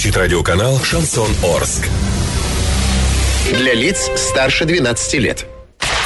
Слушать радиоканал «Шансон Орск». Для лиц старше 12 лет.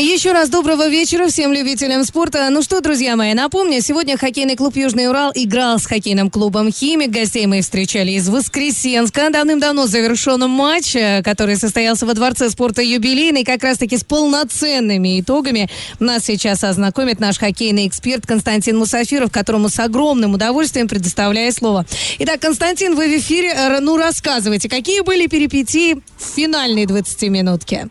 Еще раз доброго вечера всем любителям спорта. Ну что, друзья мои, напомню, сегодня хоккейный клуб «Южный Урал» играл с хоккейным клубом «Химик». Гостей мы встречали из Воскресенска. Давным-давно завершен матч, э, который состоялся во Дворце спорта «Юбилейный», как раз-таки с полноценными итогами. Нас сейчас ознакомит наш хоккейный эксперт Константин Мусафиров, которому с огромным удовольствием предоставляю слово. Итак, Константин, вы в эфире. Ну, рассказывайте, какие были перипетии в финальной 20-минутке?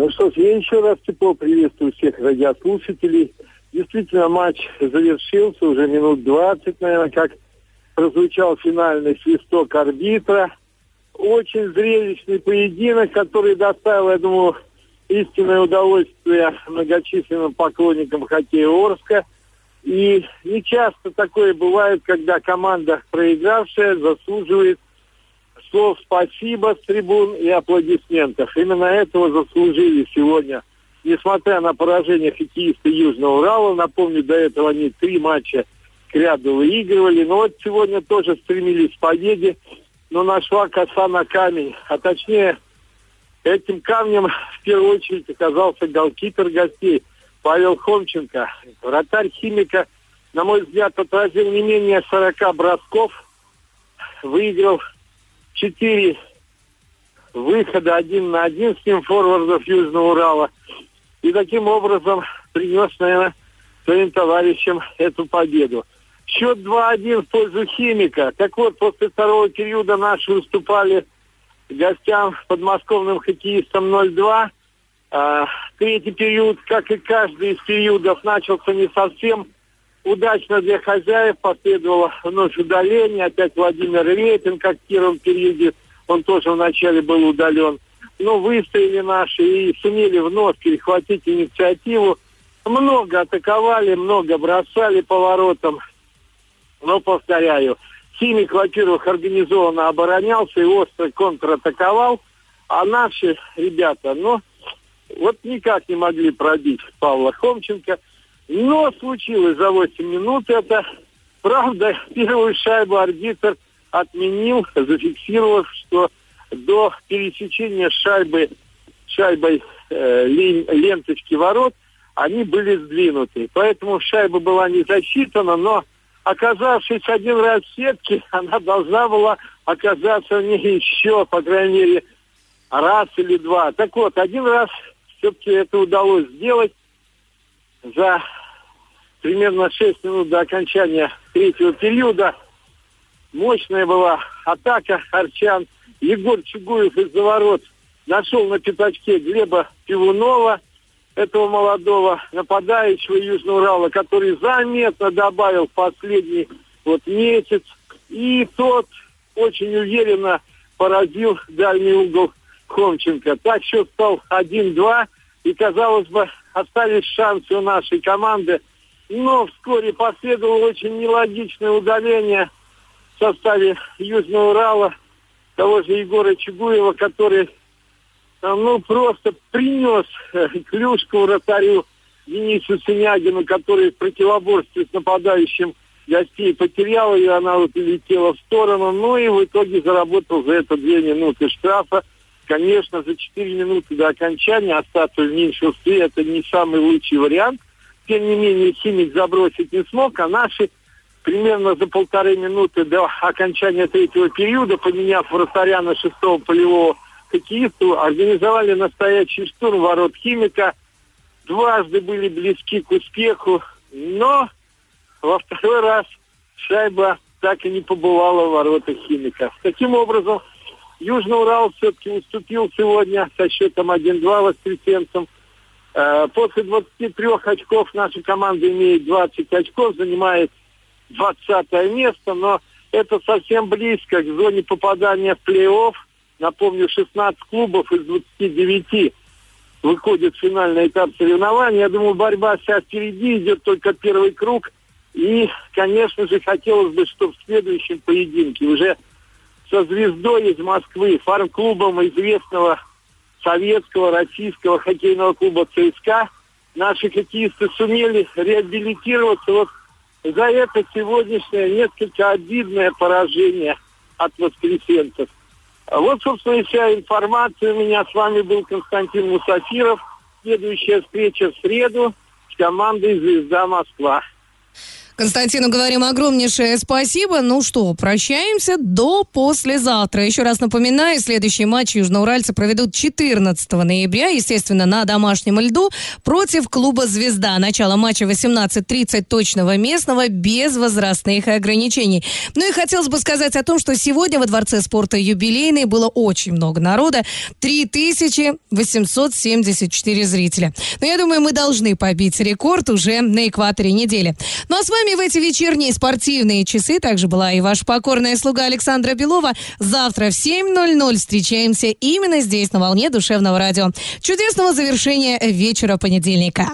Ну что ж, я еще раз тепло приветствую всех радиослушателей. Действительно, матч завершился уже минут 20, наверное, как прозвучал финальный свисток арбитра. Очень зрелищный поединок, который доставил, я думаю, истинное удовольствие многочисленным поклонникам хоккея Орска. И не часто такое бывает, когда команда, проигравшая, заслуживает слов спасибо с трибун и аплодисментов. Именно этого заслужили сегодня, несмотря на поражение хоккеиста Южного Урала. Напомню, до этого они три матча к ряду выигрывали. Но вот сегодня тоже стремились к победе, но нашла коса на камень. А точнее, этим камнем в первую очередь оказался голкипер гостей Павел Хомченко. Вратарь химика, на мой взгляд, отразил не менее 40 бросков, выиграл четыре выхода один на один с ним форвардов Южного Урала. И таким образом принес, наверное, своим товарищам эту победу. Счет 2-1 в пользу химика. Так вот, после второго периода наши уступали гостям подмосковным хоккеистам 0-2. А, третий период, как и каждый из периодов, начался не совсем удачно для хозяев. Последовало вновь удаление. Опять Владимир Репин, как в первом. Он тоже вначале был удален. Но выстояли наши и сумели вновь перехватить инициативу. Много атаковали, много бросали поворотом. Но, повторяю, Химик, во-первых, организованно оборонялся и остро контратаковал. А наши ребята, ну, вот никак не могли пробить Павла Хомченко – но случилось за 8 минут это. Правда, первую шайбу арбитр отменил, зафиксировав, что до пересечения шайбы шайбой э, ленточки ворот они были сдвинуты. Поэтому шайба была не засчитана, но оказавшись один раз в сетке, она должна была оказаться в ней еще, по крайней мере, раз или два. Так вот, один раз все-таки это удалось сделать за примерно 6 минут до окончания третьего периода. Мощная была атака Арчан. Егор Чугуев из-за ворот нашел на пятачке Глеба Пивунова, этого молодого нападающего Южного Урала, который заметно добавил последний вот месяц. И тот очень уверенно поразил дальний угол Хомченко. Так счет стал 1-2. И, казалось бы, остались шансы у нашей команды но вскоре последовало очень нелогичное удаление в составе Южного Урала того же Егора Чугуева, который э, ну, просто принес э, клюшку вратарю Денису Синягину, который в противоборстве с нападающим гостей потерял ее, она вот улетела в сторону, ну и в итоге заработал за это две минуты штрафа. Конечно, за четыре минуты до окончания остаться в меньшинстве – это не самый лучший вариант – тем не менее, химик забросить не смог, а наши примерно за полторы минуты до окончания третьего периода, поменяв вратаря шестого полевого хоккеисту, организовали настоящий штурм ворот химика. Дважды были близки к успеху, но во второй раз шайба так и не побывала в воротах химика. Таким образом, Южный Урал все-таки уступил сегодня со счетом 1-2 воскресенцам – после 23 очков наша команда имеет 20 очков, занимает 20 место, но это совсем близко к зоне попадания в плей-офф. Напомню, 16 клубов из 29 выходит в финальный этап соревнований. Я думаю, борьба сейчас впереди, идет только первый круг. И, конечно же, хотелось бы, чтобы в следующем поединке уже со звездой из Москвы, фарм-клубом известного советского, российского хоккейного клуба ЦСКА, наши хоккеисты сумели реабилитироваться. Вот за это сегодняшнее несколько обидное поражение от воскресенцев. Вот, собственно, и вся информация. У меня с вами был Константин Мусафиров. Следующая встреча в среду с командой «Звезда Москва». Константину говорим огромнейшее спасибо. Ну что, прощаемся до послезавтра. Еще раз напоминаю, следующий матч южноуральцы проведут 14 ноября, естественно, на домашнем льду против клуба «Звезда». Начало матча 18.30 точного местного, без возрастных ограничений. Ну и хотелось бы сказать о том, что сегодня во Дворце спорта юбилейный было очень много народа. 3874 зрителя. Но я думаю, мы должны побить рекорд уже на экваторе недели. Ну а с вами вами в эти вечерние спортивные часы также была и ваша покорная слуга Александра Белова. Завтра в 7.00 встречаемся именно здесь, на волне душевного радио. Чудесного завершения вечера понедельника.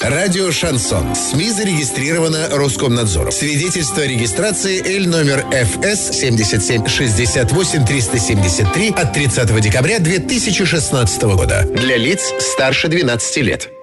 Радио «Шансон». СМИ зарегистрировано Роскомнадзором. Свидетельство о регистрации Л номер ФС 77 68 373 от 30 декабря 2016 года. Для лиц старше 12 лет.